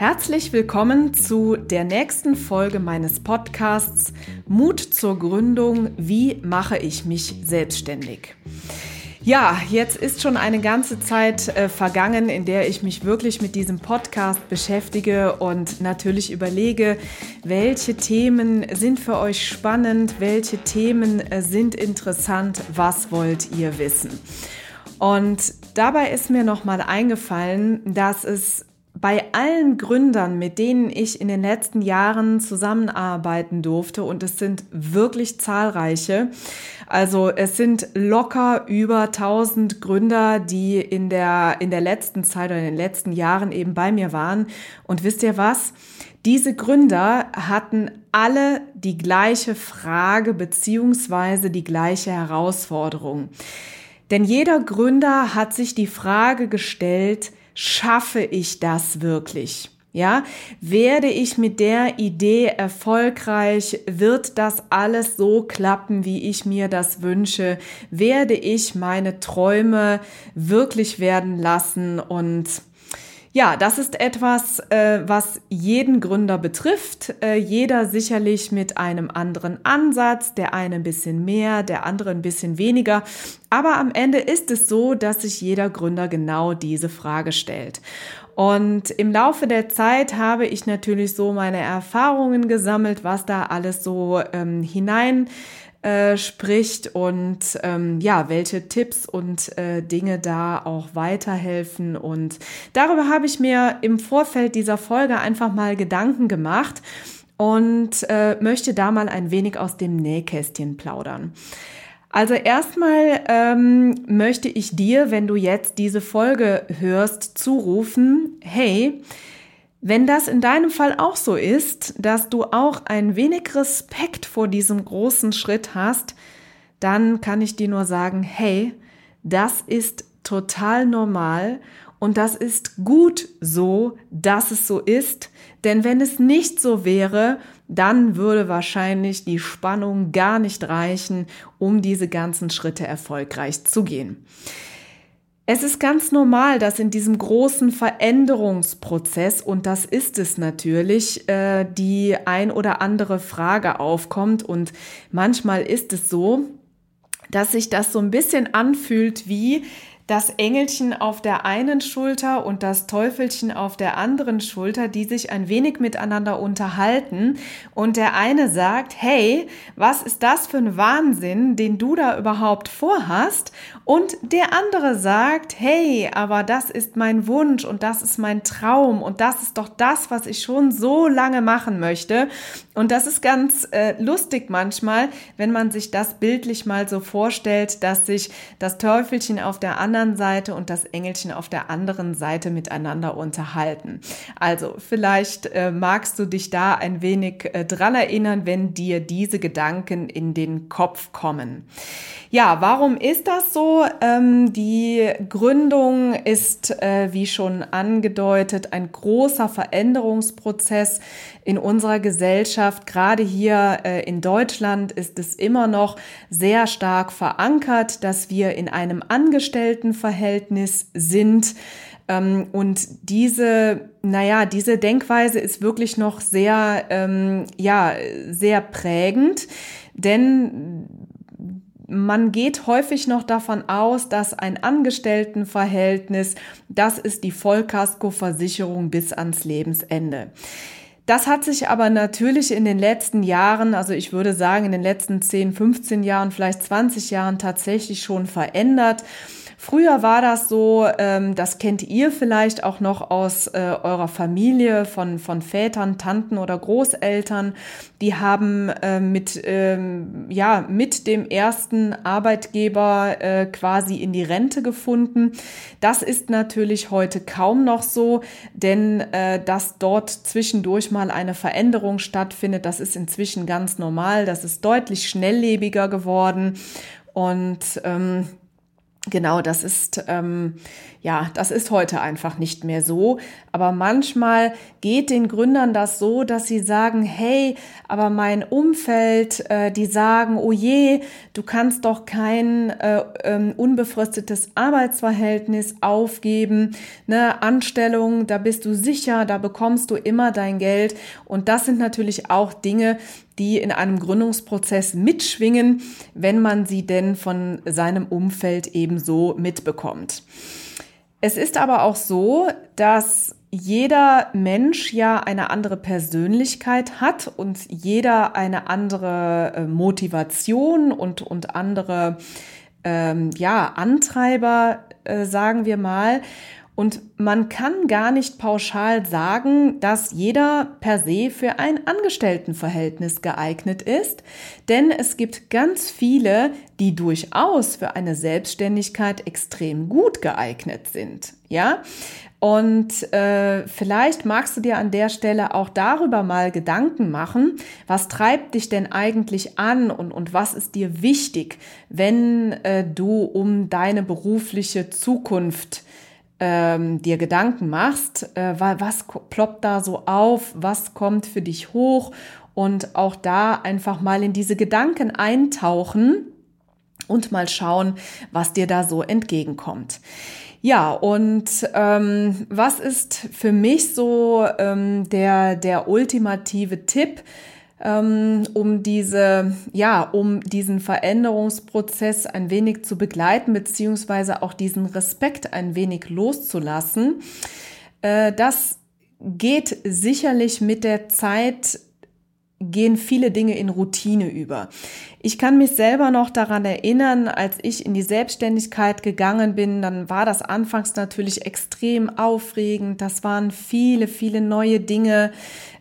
Herzlich willkommen zu der nächsten Folge meines Podcasts Mut zur Gründung. Wie mache ich mich selbstständig? Ja, jetzt ist schon eine ganze Zeit äh, vergangen, in der ich mich wirklich mit diesem Podcast beschäftige und natürlich überlege, welche Themen sind für euch spannend, welche Themen äh, sind interessant, was wollt ihr wissen? Und dabei ist mir nochmal eingefallen, dass es bei allen Gründern, mit denen ich in den letzten Jahren zusammenarbeiten durfte, und es sind wirklich zahlreiche, also es sind locker über 1000 Gründer, die in der, in der letzten Zeit oder in den letzten Jahren eben bei mir waren. Und wisst ihr was? Diese Gründer hatten alle die gleiche Frage beziehungsweise die gleiche Herausforderung. Denn jeder Gründer hat sich die Frage gestellt, schaffe ich das wirklich? Ja, werde ich mit der Idee erfolgreich? Wird das alles so klappen, wie ich mir das wünsche? Werde ich meine Träume wirklich werden lassen? Und ja, das ist etwas, äh, was jeden Gründer betrifft. Äh, jeder sicherlich mit einem anderen Ansatz, der eine ein bisschen mehr, der andere ein bisschen weniger. Aber am Ende ist es so, dass sich jeder Gründer genau diese Frage stellt. Und im Laufe der Zeit habe ich natürlich so meine Erfahrungen gesammelt, was da alles so ähm, hinein äh, spricht und ähm, ja, welche Tipps und äh, Dinge da auch weiterhelfen. Und darüber habe ich mir im Vorfeld dieser Folge einfach mal Gedanken gemacht und äh, möchte da mal ein wenig aus dem Nähkästchen plaudern. Also erstmal ähm, möchte ich dir, wenn du jetzt diese Folge hörst, zurufen, hey, wenn das in deinem Fall auch so ist, dass du auch ein wenig Respekt vor diesem großen Schritt hast, dann kann ich dir nur sagen, hey, das ist total normal und das ist gut so, dass es so ist, denn wenn es nicht so wäre, dann würde wahrscheinlich die Spannung gar nicht reichen, um diese ganzen Schritte erfolgreich zu gehen. Es ist ganz normal, dass in diesem großen Veränderungsprozess, und das ist es natürlich, äh, die ein oder andere Frage aufkommt. Und manchmal ist es so, dass sich das so ein bisschen anfühlt wie, das Engelchen auf der einen Schulter und das Teufelchen auf der anderen Schulter, die sich ein wenig miteinander unterhalten. Und der eine sagt, hey, was ist das für ein Wahnsinn, den du da überhaupt vorhast? Und der andere sagt, hey, aber das ist mein Wunsch und das ist mein Traum und das ist doch das, was ich schon so lange machen möchte. Und das ist ganz äh, lustig manchmal, wenn man sich das bildlich mal so vorstellt, dass sich das Teufelchen auf der anderen anderen Seite und das Engelchen auf der anderen Seite miteinander unterhalten. Also vielleicht äh, magst du dich da ein wenig äh, dran erinnern, wenn dir diese Gedanken in den Kopf kommen. Ja, warum ist das so? Ähm, die Gründung ist, äh, wie schon angedeutet, ein großer Veränderungsprozess in unserer Gesellschaft. Gerade hier äh, in Deutschland ist es immer noch sehr stark verankert, dass wir in einem Angestelltenverhältnis sind. Ähm, und diese, naja, diese Denkweise ist wirklich noch sehr, ähm, ja, sehr prägend, denn man geht häufig noch davon aus, dass ein Angestelltenverhältnis, das ist die Vollkaskoversicherung bis ans Lebensende. Das hat sich aber natürlich in den letzten Jahren, also ich würde sagen in den letzten 10, 15 Jahren, vielleicht 20 Jahren tatsächlich schon verändert. Früher war das so, ähm, das kennt ihr vielleicht auch noch aus äh, eurer Familie von, von Vätern, Tanten oder Großeltern. Die haben äh, mit, ähm, ja, mit dem ersten Arbeitgeber äh, quasi in die Rente gefunden. Das ist natürlich heute kaum noch so, denn äh, dass dort zwischendurch mal eine Veränderung stattfindet, das ist inzwischen ganz normal. Das ist deutlich schnelllebiger geworden. Und ähm, Genau, das ist ähm, ja, das ist heute einfach nicht mehr so. Aber manchmal geht den Gründern das so, dass sie sagen, hey, aber mein Umfeld, äh, die sagen, oh je, du kannst doch kein äh, ähm, unbefristetes Arbeitsverhältnis aufgeben, ne, Anstellung, da bist du sicher, da bekommst du immer dein Geld. Und das sind natürlich auch Dinge, die in einem Gründungsprozess mitschwingen, wenn man sie denn von seinem Umfeld ebenso mitbekommt. Es ist aber auch so, dass jeder Mensch ja eine andere Persönlichkeit hat und jeder eine andere äh, Motivation und, und andere ähm, ja, Antreiber, äh, sagen wir mal. Und man kann gar nicht pauschal sagen, dass jeder per se für ein Angestelltenverhältnis geeignet ist, denn es gibt ganz viele, die durchaus für eine Selbstständigkeit extrem gut geeignet sind. Ja, und äh, vielleicht magst du dir an der Stelle auch darüber mal Gedanken machen, was treibt dich denn eigentlich an und, und was ist dir wichtig, wenn äh, du um deine berufliche Zukunft ähm, dir Gedanken machst, äh, was ploppt da so auf, was kommt für dich hoch und auch da einfach mal in diese Gedanken eintauchen und mal schauen, was dir da so entgegenkommt. Ja, und ähm, was ist für mich so ähm, der, der ultimative Tipp? Ähm, um diese, ja, um diesen Veränderungsprozess ein wenig zu begleiten, beziehungsweise auch diesen Respekt ein wenig loszulassen. Äh, das geht sicherlich mit der Zeit gehen viele Dinge in Routine über. Ich kann mich selber noch daran erinnern, als ich in die Selbstständigkeit gegangen bin, dann war das anfangs natürlich extrem aufregend. Das waren viele, viele neue Dinge,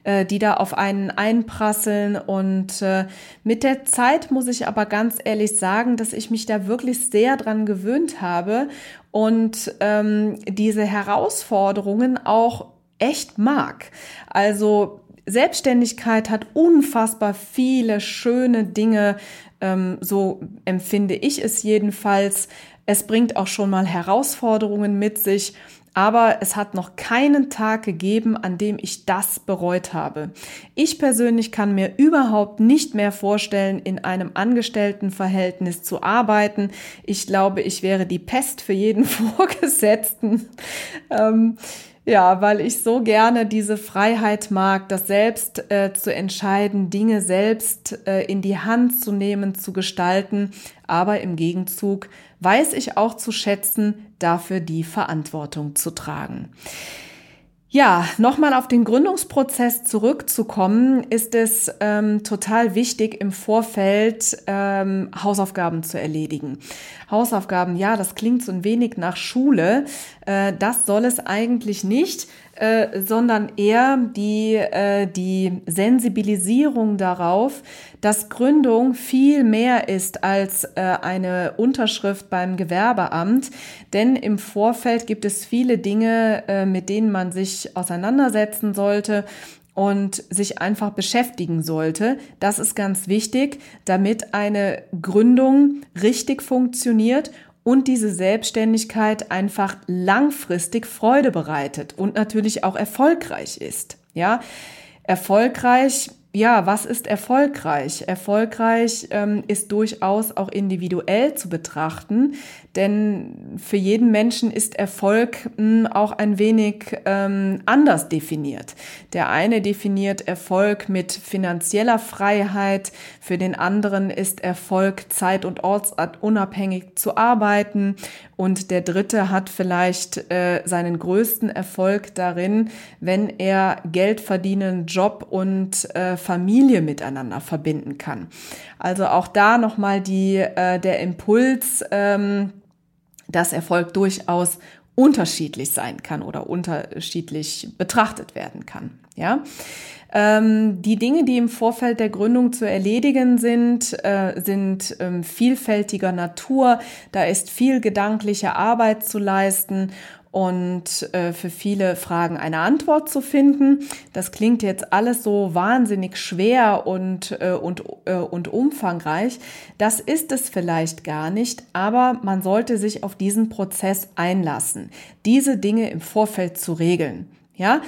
äh, die da auf einen einprasseln. Und äh, mit der Zeit muss ich aber ganz ehrlich sagen, dass ich mich da wirklich sehr dran gewöhnt habe und ähm, diese Herausforderungen auch echt mag. Also Selbstständigkeit hat unfassbar viele schöne Dinge, ähm, so empfinde ich es jedenfalls. Es bringt auch schon mal Herausforderungen mit sich, aber es hat noch keinen Tag gegeben, an dem ich das bereut habe. Ich persönlich kann mir überhaupt nicht mehr vorstellen, in einem Angestelltenverhältnis zu arbeiten. Ich glaube, ich wäre die Pest für jeden Vorgesetzten. Ähm, ja, weil ich so gerne diese Freiheit mag, das selbst äh, zu entscheiden, Dinge selbst äh, in die Hand zu nehmen, zu gestalten. Aber im Gegenzug weiß ich auch zu schätzen, dafür die Verantwortung zu tragen. Ja, nochmal auf den Gründungsprozess zurückzukommen, ist es ähm, total wichtig, im Vorfeld ähm, Hausaufgaben zu erledigen. Hausaufgaben, ja, das klingt so ein wenig nach Schule. Äh, das soll es eigentlich nicht. Äh, sondern eher die, äh, die Sensibilisierung darauf, dass Gründung viel mehr ist als äh, eine Unterschrift beim Gewerbeamt. Denn im Vorfeld gibt es viele Dinge, äh, mit denen man sich auseinandersetzen sollte und sich einfach beschäftigen sollte. Das ist ganz wichtig, damit eine Gründung richtig funktioniert und diese Selbstständigkeit einfach langfristig Freude bereitet und natürlich auch erfolgreich ist. Ja, erfolgreich ja, was ist erfolgreich? Erfolgreich ähm, ist durchaus auch individuell zu betrachten, denn für jeden Menschen ist Erfolg mh, hm, auch ein wenig ähm, anders definiert. Der eine definiert Erfolg mit finanzieller Freiheit, für den anderen ist Erfolg zeit- und ortsunabhängig zu arbeiten und der dritte hat vielleicht äh, seinen größten Erfolg darin, wenn er Geld verdienen, Job und äh, Familie miteinander verbinden kann. Also auch da nochmal die, äh, der Impuls, ähm, dass Erfolg durchaus unterschiedlich sein kann oder unterschiedlich betrachtet werden kann. Ja, ähm, die Dinge, die im Vorfeld der Gründung zu erledigen sind, äh, sind ähm, vielfältiger Natur. Da ist viel gedankliche Arbeit zu leisten und äh, für viele Fragen eine Antwort zu finden. Das klingt jetzt alles so wahnsinnig schwer und, äh, und, äh, und umfangreich. Das ist es vielleicht gar nicht, aber man sollte sich auf diesen Prozess einlassen, diese Dinge im Vorfeld zu regeln. Ja,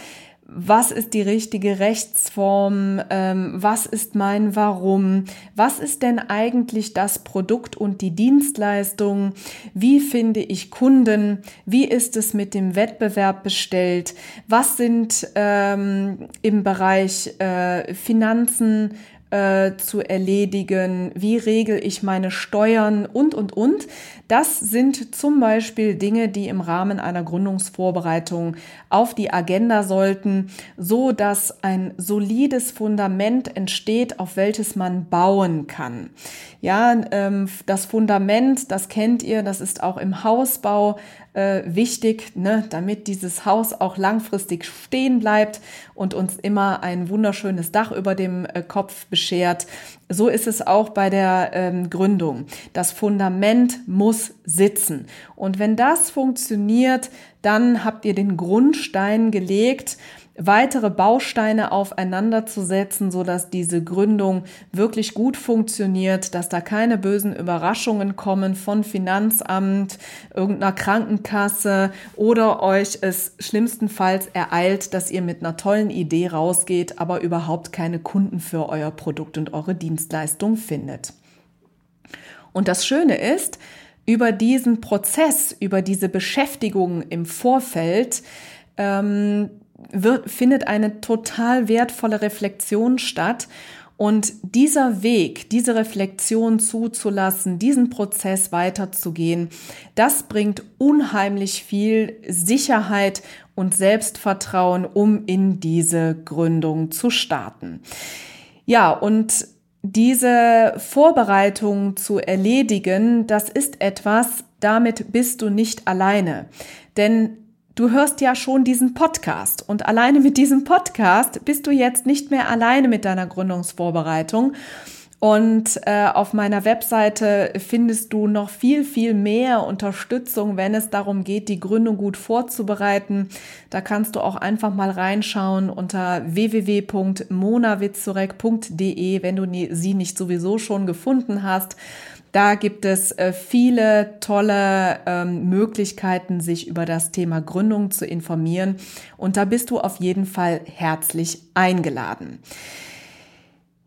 was ist die richtige Rechtsform, ähm, was ist mein Warum, was ist denn eigentlich das Produkt und die Dienstleistung, wie finde ich Kunden, wie ist es mit dem Wettbewerb bestellt, was sind ähm, im Bereich äh, Finanzen, äh, zu erledigen, wie regel ich meine Steuern und, und, und. Das sind zum Beispiel Dinge, die im Rahmen einer Gründungsvorbereitung auf die Agenda sollten, so dass ein solides Fundament entsteht, auf welches man bauen kann. Ja, ähm, das Fundament, das kennt ihr, das ist auch im Hausbau äh, wichtig, ne, damit dieses Haus auch langfristig stehen bleibt und uns immer ein wunderschönes Dach über dem äh, Kopf beschert. So ist es auch bei der ähm, Gründung. Das Fundament muss sitzen. Und wenn das funktioniert, dann habt ihr den Grundstein gelegt weitere Bausteine aufeinander zu setzen, so dass diese Gründung wirklich gut funktioniert, dass da keine bösen Überraschungen kommen von Finanzamt, irgendeiner Krankenkasse oder euch es schlimmstenfalls ereilt, dass ihr mit einer tollen Idee rausgeht, aber überhaupt keine Kunden für euer Produkt und eure Dienstleistung findet. Und das Schöne ist, über diesen Prozess, über diese Beschäftigung im Vorfeld, ähm, wird, findet eine total wertvolle Reflexion statt. Und dieser Weg, diese Reflexion zuzulassen, diesen Prozess weiterzugehen, das bringt unheimlich viel Sicherheit und Selbstvertrauen, um in diese Gründung zu starten. Ja, und diese Vorbereitung zu erledigen, das ist etwas, damit bist du nicht alleine. Denn Du hörst ja schon diesen Podcast und alleine mit diesem Podcast bist du jetzt nicht mehr alleine mit deiner Gründungsvorbereitung. Und äh, auf meiner Webseite findest du noch viel, viel mehr Unterstützung, wenn es darum geht, die Gründung gut vorzubereiten. Da kannst du auch einfach mal reinschauen unter www.monawitzurek.de, wenn du sie nicht sowieso schon gefunden hast. Da gibt es äh, viele tolle ähm, Möglichkeiten, sich über das Thema Gründung zu informieren. Und da bist du auf jeden Fall herzlich eingeladen.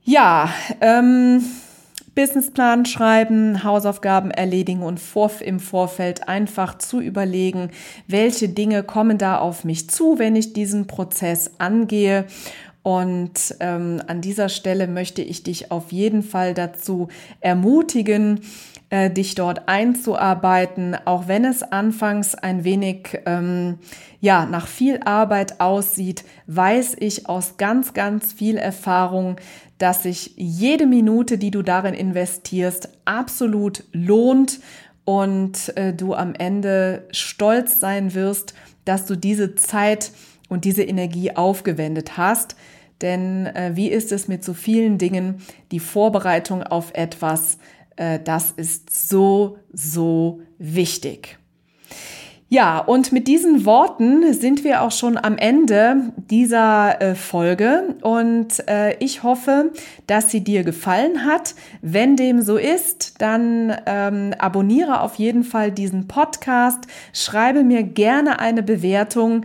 Ja, ähm, Businessplan schreiben, Hausaufgaben erledigen und vor, im Vorfeld einfach zu überlegen, welche Dinge kommen da auf mich zu, wenn ich diesen Prozess angehe und ähm, an dieser Stelle möchte ich dich auf jeden Fall dazu ermutigen, äh, dich dort einzuarbeiten, auch wenn es anfangs ein wenig ähm, ja nach viel Arbeit aussieht, weiß ich aus ganz ganz viel Erfahrung, dass sich jede Minute, die du darin investierst, absolut lohnt und äh, du am Ende stolz sein wirst, dass du diese Zeit und diese Energie aufgewendet hast. Denn äh, wie ist es mit so vielen Dingen? Die Vorbereitung auf etwas, äh, das ist so, so wichtig. Ja, und mit diesen Worten sind wir auch schon am Ende dieser äh, Folge und äh, ich hoffe, dass sie dir gefallen hat. Wenn dem so ist, dann ähm, abonniere auf jeden Fall diesen Podcast, schreibe mir gerne eine Bewertung.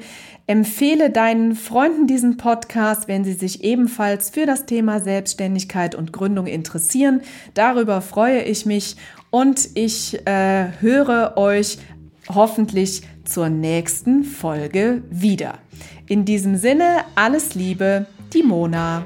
Empfehle deinen Freunden diesen Podcast, wenn sie sich ebenfalls für das Thema Selbstständigkeit und Gründung interessieren. Darüber freue ich mich und ich äh, höre euch hoffentlich zur nächsten Folge wieder. In diesem Sinne, alles Liebe, die Mona.